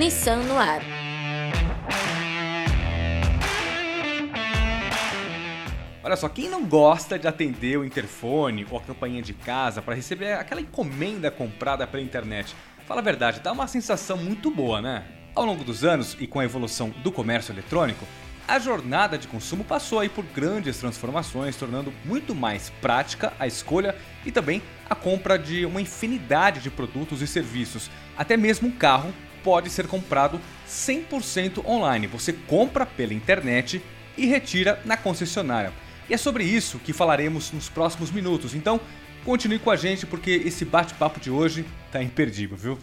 Nissan no ar. Olha só, quem não gosta de atender o interfone ou a campainha de casa para receber aquela encomenda comprada pela internet? Fala a verdade, dá uma sensação muito boa, né? Ao longo dos anos e com a evolução do comércio eletrônico, a jornada de consumo passou aí por grandes transformações, tornando muito mais prática a escolha e também a compra de uma infinidade de produtos e serviços. Até mesmo um carro pode ser comprado 100% online. Você compra pela internet e retira na concessionária. E é sobre isso que falaremos nos próximos minutos. Então, continue com a gente porque esse bate-papo de hoje tá imperdível, viu?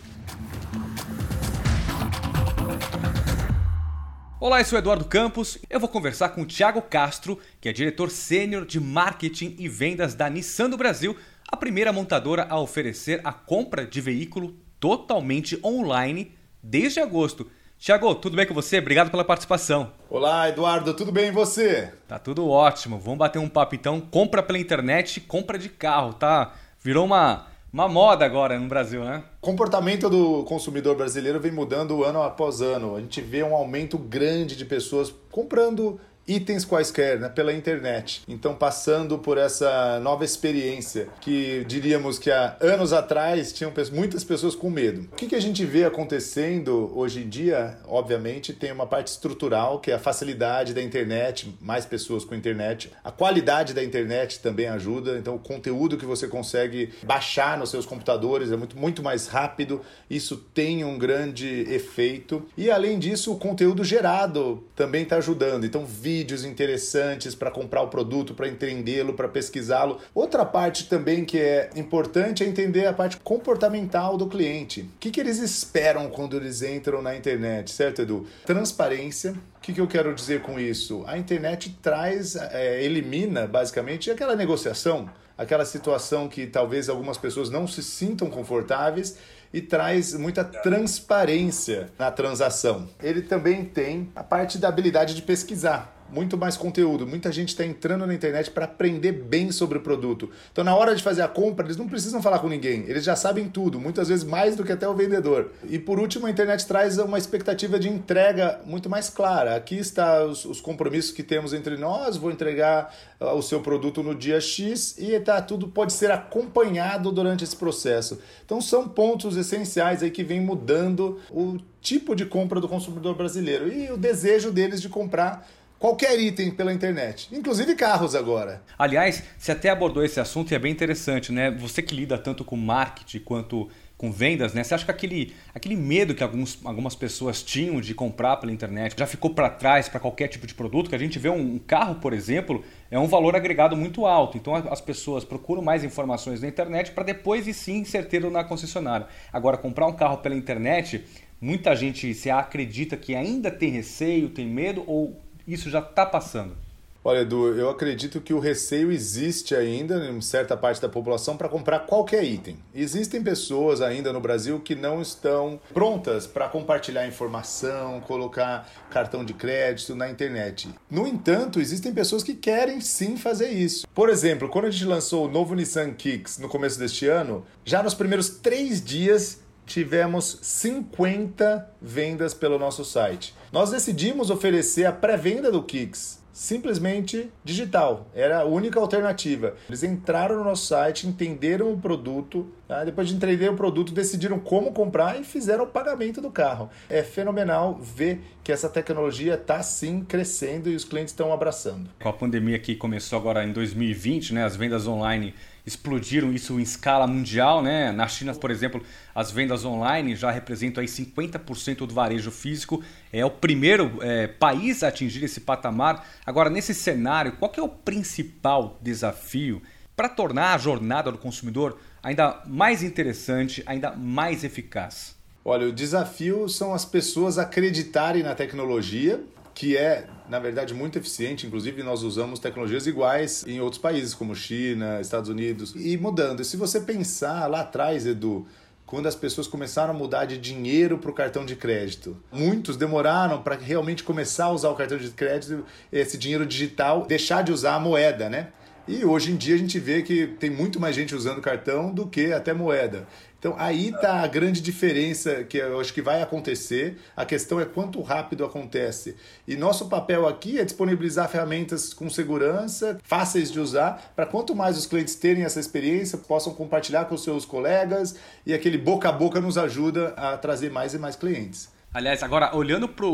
Olá, eu sou Eduardo Campos. Eu vou conversar com o Thiago Castro, que é diretor sênior de marketing e vendas da Nissan do Brasil, a primeira montadora a oferecer a compra de veículo totalmente online desde agosto. Thiago, tudo bem com você? Obrigado pela participação. Olá, Eduardo, tudo bem e você? Tá tudo ótimo. Vamos bater um papo então. Compra pela internet, compra de carro, tá? Virou uma, uma moda agora no Brasil, né? O comportamento do consumidor brasileiro vem mudando ano após ano. A gente vê um aumento grande de pessoas comprando itens quaisquer né, pela internet. Então, passando por essa nova experiência que diríamos que há anos atrás tinham muitas pessoas com medo. O que, que a gente vê acontecendo hoje em dia? Obviamente, tem uma parte estrutural que é a facilidade da internet, mais pessoas com internet. A qualidade da internet também ajuda. Então, o conteúdo que você consegue baixar nos seus computadores é muito, muito mais rápido. Isso tem um grande efeito. E além disso, o conteúdo gerado também está ajudando. Então, vídeo vídeos interessantes para comprar o produto, para entendê-lo, para pesquisá-lo. Outra parte também que é importante é entender a parte comportamental do cliente. O que, que eles esperam quando eles entram na internet, certo, Edu? Transparência, o que, que, eu quero dizer com isso? A internet traz, é, elimina basicamente aquela negociação, aquela situação que talvez algumas pessoas não se sintam confortáveis e traz muita transparência na transação. Ele também tem a parte da habilidade de pesquisar muito mais conteúdo. Muita gente está entrando na internet para aprender bem sobre o produto. Então, na hora de fazer a compra, eles não precisam falar com ninguém. Eles já sabem tudo, muitas vezes mais do que até o vendedor. E por último, a internet traz uma expectativa de entrega muito mais clara. Aqui está os, os compromissos que temos entre nós. Vou entregar uh, o seu produto no dia X e tá tudo pode ser acompanhado durante esse processo. Então, são pontos essenciais aí que vem mudando o tipo de compra do consumidor brasileiro e o desejo deles de comprar qualquer item pela internet, inclusive carros agora. Aliás, você até abordou esse assunto e é bem interessante, né? Você que lida tanto com marketing quanto com vendas, né? Você acha que aquele, aquele medo que alguns, algumas pessoas tinham de comprar pela internet já ficou para trás para qualquer tipo de produto? Que a gente vê um, um carro, por exemplo, é um valor agregado muito alto. Então as pessoas procuram mais informações na internet para depois e sim ser ter na concessionária. Agora, comprar um carro pela internet, muita gente se acredita que ainda tem receio, tem medo ou isso já está passando? Olha, Edu, eu acredito que o receio existe ainda em certa parte da população para comprar qualquer item. Existem pessoas ainda no Brasil que não estão prontas para compartilhar informação, colocar cartão de crédito na internet. No entanto, existem pessoas que querem sim fazer isso. Por exemplo, quando a gente lançou o novo Nissan Kicks no começo deste ano, já nos primeiros três dias tivemos 50 vendas pelo nosso site. Nós decidimos oferecer a pré-venda do Kicks simplesmente digital. Era a única alternativa. Eles entraram no nosso site, entenderam o produto, tá? depois de entender o produto, decidiram como comprar e fizeram o pagamento do carro. É fenomenal ver que essa tecnologia está sim crescendo e os clientes estão abraçando. Com a pandemia que começou agora em 2020, né, as vendas online explodiram isso em escala mundial, né? Na China, por exemplo, as vendas online já representam aí 50% do varejo físico. É o primeiro é, país a atingir esse patamar. Agora, nesse cenário, qual é o principal desafio para tornar a jornada do consumidor ainda mais interessante, ainda mais eficaz? Olha, o desafio são as pessoas acreditarem na tecnologia que é, na verdade, muito eficiente. Inclusive, nós usamos tecnologias iguais em outros países, como China, Estados Unidos, e mudando. Se você pensar lá atrás, Edu, quando as pessoas começaram a mudar de dinheiro para o cartão de crédito. Muitos demoraram para realmente começar a usar o cartão de crédito, esse dinheiro digital, deixar de usar a moeda, né? E hoje em dia a gente vê que tem muito mais gente usando cartão do que até moeda. Então, aí está a grande diferença que eu acho que vai acontecer. A questão é quanto rápido acontece. E nosso papel aqui é disponibilizar ferramentas com segurança, fáceis de usar, para quanto mais os clientes terem essa experiência, possam compartilhar com seus colegas e aquele boca a boca nos ajuda a trazer mais e mais clientes. Aliás, agora olhando para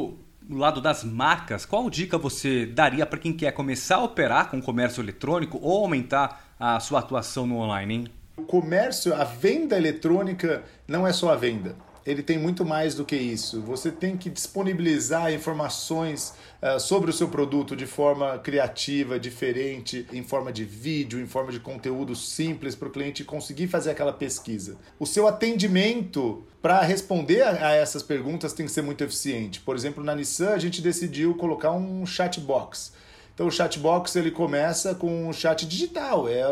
o lado das marcas, qual dica você daria para quem quer começar a operar com comércio eletrônico ou aumentar a sua atuação no online, hein? O comércio, a venda eletrônica não é só a venda. Ele tem muito mais do que isso. Você tem que disponibilizar informações uh, sobre o seu produto de forma criativa, diferente, em forma de vídeo, em forma de conteúdo simples para o cliente conseguir fazer aquela pesquisa. O seu atendimento para responder a, a essas perguntas tem que ser muito eficiente. Por exemplo, na Nissan a gente decidiu colocar um chat box então o chatbox ele começa com um chat digital. É,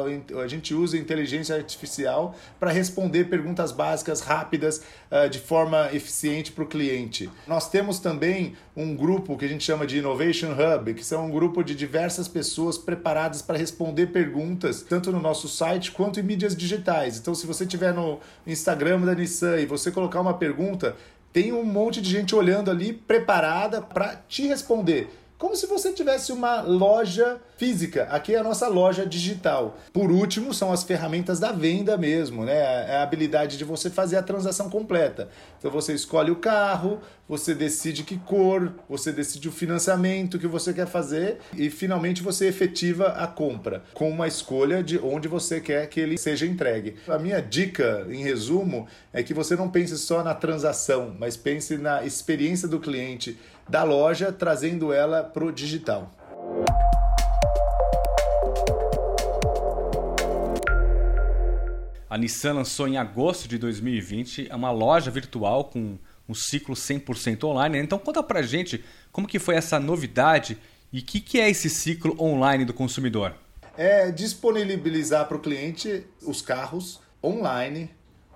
a gente usa inteligência artificial para responder perguntas básicas rápidas uh, de forma eficiente para o cliente. Nós temos também um grupo que a gente chama de Innovation Hub, que são um grupo de diversas pessoas preparadas para responder perguntas, tanto no nosso site quanto em mídias digitais. Então, se você estiver no Instagram da Nissan e você colocar uma pergunta, tem um monte de gente olhando ali preparada para te responder como se você tivesse uma loja física. Aqui é a nossa loja digital. Por último, são as ferramentas da venda mesmo, né? É a habilidade de você fazer a transação completa. Então você escolhe o carro, você decide que cor, você decide o financiamento que você quer fazer e finalmente você efetiva a compra com uma escolha de onde você quer que ele seja entregue. A minha dica, em resumo, é que você não pense só na transação, mas pense na experiência do cliente da loja, trazendo ela para o digital. A Nissan lançou em agosto de 2020 uma loja virtual com um ciclo 100% online. Então conta pra gente como que foi essa novidade e o que, que é esse ciclo online do consumidor. É disponibilizar para o cliente os carros online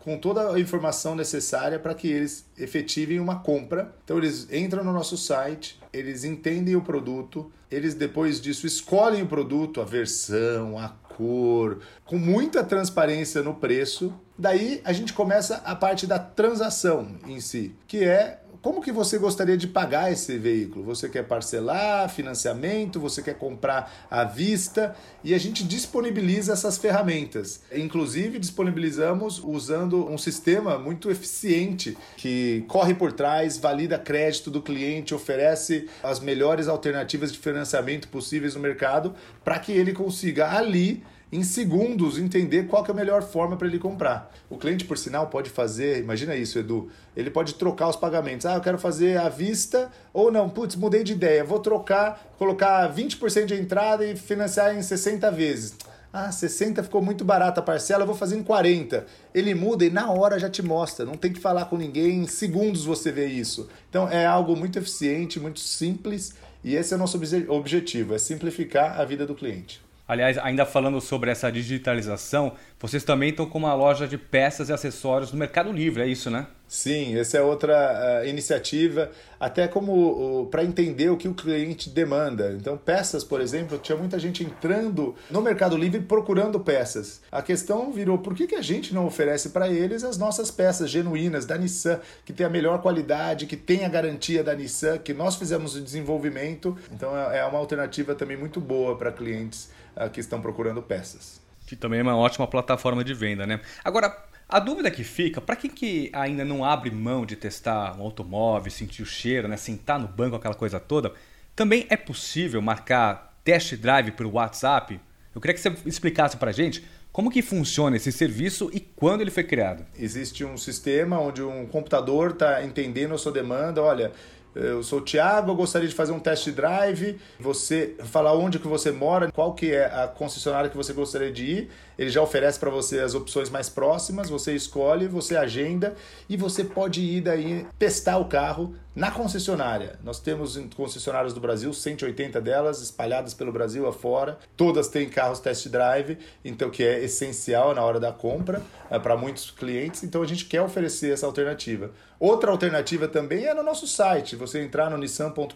com toda a informação necessária para que eles efetivem uma compra. Então eles entram no nosso site, eles entendem o produto, eles depois disso escolhem o produto, a versão, a cor, com muita transparência no preço. Daí a gente começa a parte da transação em si, que é como que você gostaria de pagar esse veículo? Você quer parcelar, financiamento, você quer comprar à vista? E a gente disponibiliza essas ferramentas. Inclusive, disponibilizamos usando um sistema muito eficiente que corre por trás, valida crédito do cliente, oferece as melhores alternativas de financiamento possíveis no mercado para que ele consiga ali em segundos entender qual é a melhor forma para ele comprar. O cliente, por sinal, pode fazer, imagina isso, Edu, ele pode trocar os pagamentos. Ah, eu quero fazer à vista ou não, putz, mudei de ideia, vou trocar, colocar 20% de entrada e financiar em 60 vezes. Ah, 60 ficou muito barata a parcela, eu vou fazer em 40. Ele muda e na hora já te mostra, não tem que falar com ninguém, em segundos você vê isso. Então é algo muito eficiente, muito simples e esse é o nosso objetivo, é simplificar a vida do cliente. Aliás, ainda falando sobre essa digitalização, vocês também estão com uma loja de peças e acessórios no Mercado Livre, é isso, né? Sim, essa é outra uh, iniciativa, até como uh, para entender o que o cliente demanda. Então, peças, por exemplo, tinha muita gente entrando no Mercado Livre procurando peças. A questão virou: por que, que a gente não oferece para eles as nossas peças genuínas da Nissan, que tem a melhor qualidade, que tem a garantia da Nissan, que nós fizemos o desenvolvimento? Então, é, é uma alternativa também muito boa para clientes que estão procurando peças. Que também é uma ótima plataforma de venda, né? Agora, a dúvida que fica, para quem que ainda não abre mão de testar um automóvel, sentir o cheiro, né, sentar no banco, aquela coisa toda, também é possível marcar test drive pelo WhatsApp? Eu queria que você explicasse para a gente como que funciona esse serviço e quando ele foi criado. Existe um sistema onde um computador está entendendo a sua demanda, olha, eu sou o Thiago, eu gostaria de fazer um test drive, você falar onde que você mora, qual que é a concessionária que você gostaria de ir, ele já oferece para você as opções mais próximas, você escolhe, você agenda e você pode ir daí testar o carro na concessionária. Nós temos concessionárias do Brasil, 180 delas espalhadas pelo Brasil afora. Todas têm carros test drive, então que é essencial na hora da compra é, para muitos clientes. Então a gente quer oferecer essa alternativa. Outra alternativa também é no nosso site. Você entrar no nissan.com.br,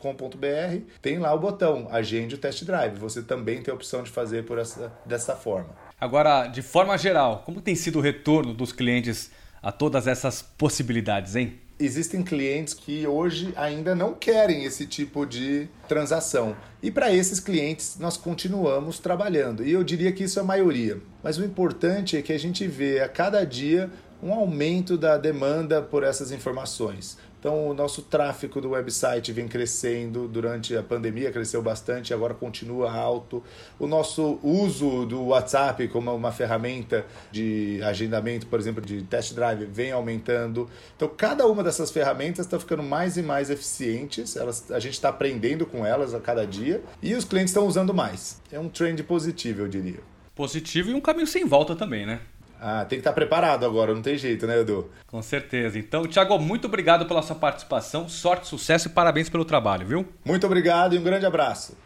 tem lá o botão Agende o Test Drive. Você também tem a opção de fazer por essa, dessa forma. Agora, de forma geral, como tem sido o retorno dos clientes a todas essas possibilidades, hein? existem clientes que hoje ainda não querem esse tipo de transação. E para esses clientes nós continuamos trabalhando. E eu diria que isso é a maioria. Mas o importante é que a gente vê a cada dia um aumento da demanda por essas informações. Então, o nosso tráfego do website vem crescendo durante a pandemia, cresceu bastante, agora continua alto. O nosso uso do WhatsApp como uma ferramenta de agendamento, por exemplo, de test drive, vem aumentando. Então, cada uma dessas ferramentas está ficando mais e mais eficientes, elas, a gente está aprendendo com elas a cada dia e os clientes estão usando mais. É um trend positivo, eu diria. Positivo e um caminho sem volta também, né? Ah, tem que estar preparado agora, não tem jeito, né, Edu? Com certeza. Então, Thiago, muito obrigado pela sua participação, sorte, sucesso e parabéns pelo trabalho, viu? Muito obrigado e um grande abraço.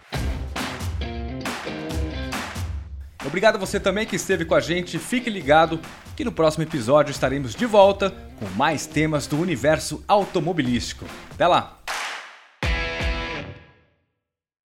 Obrigado a você também que esteve com a gente. Fique ligado que no próximo episódio estaremos de volta com mais temas do universo automobilístico. Até lá!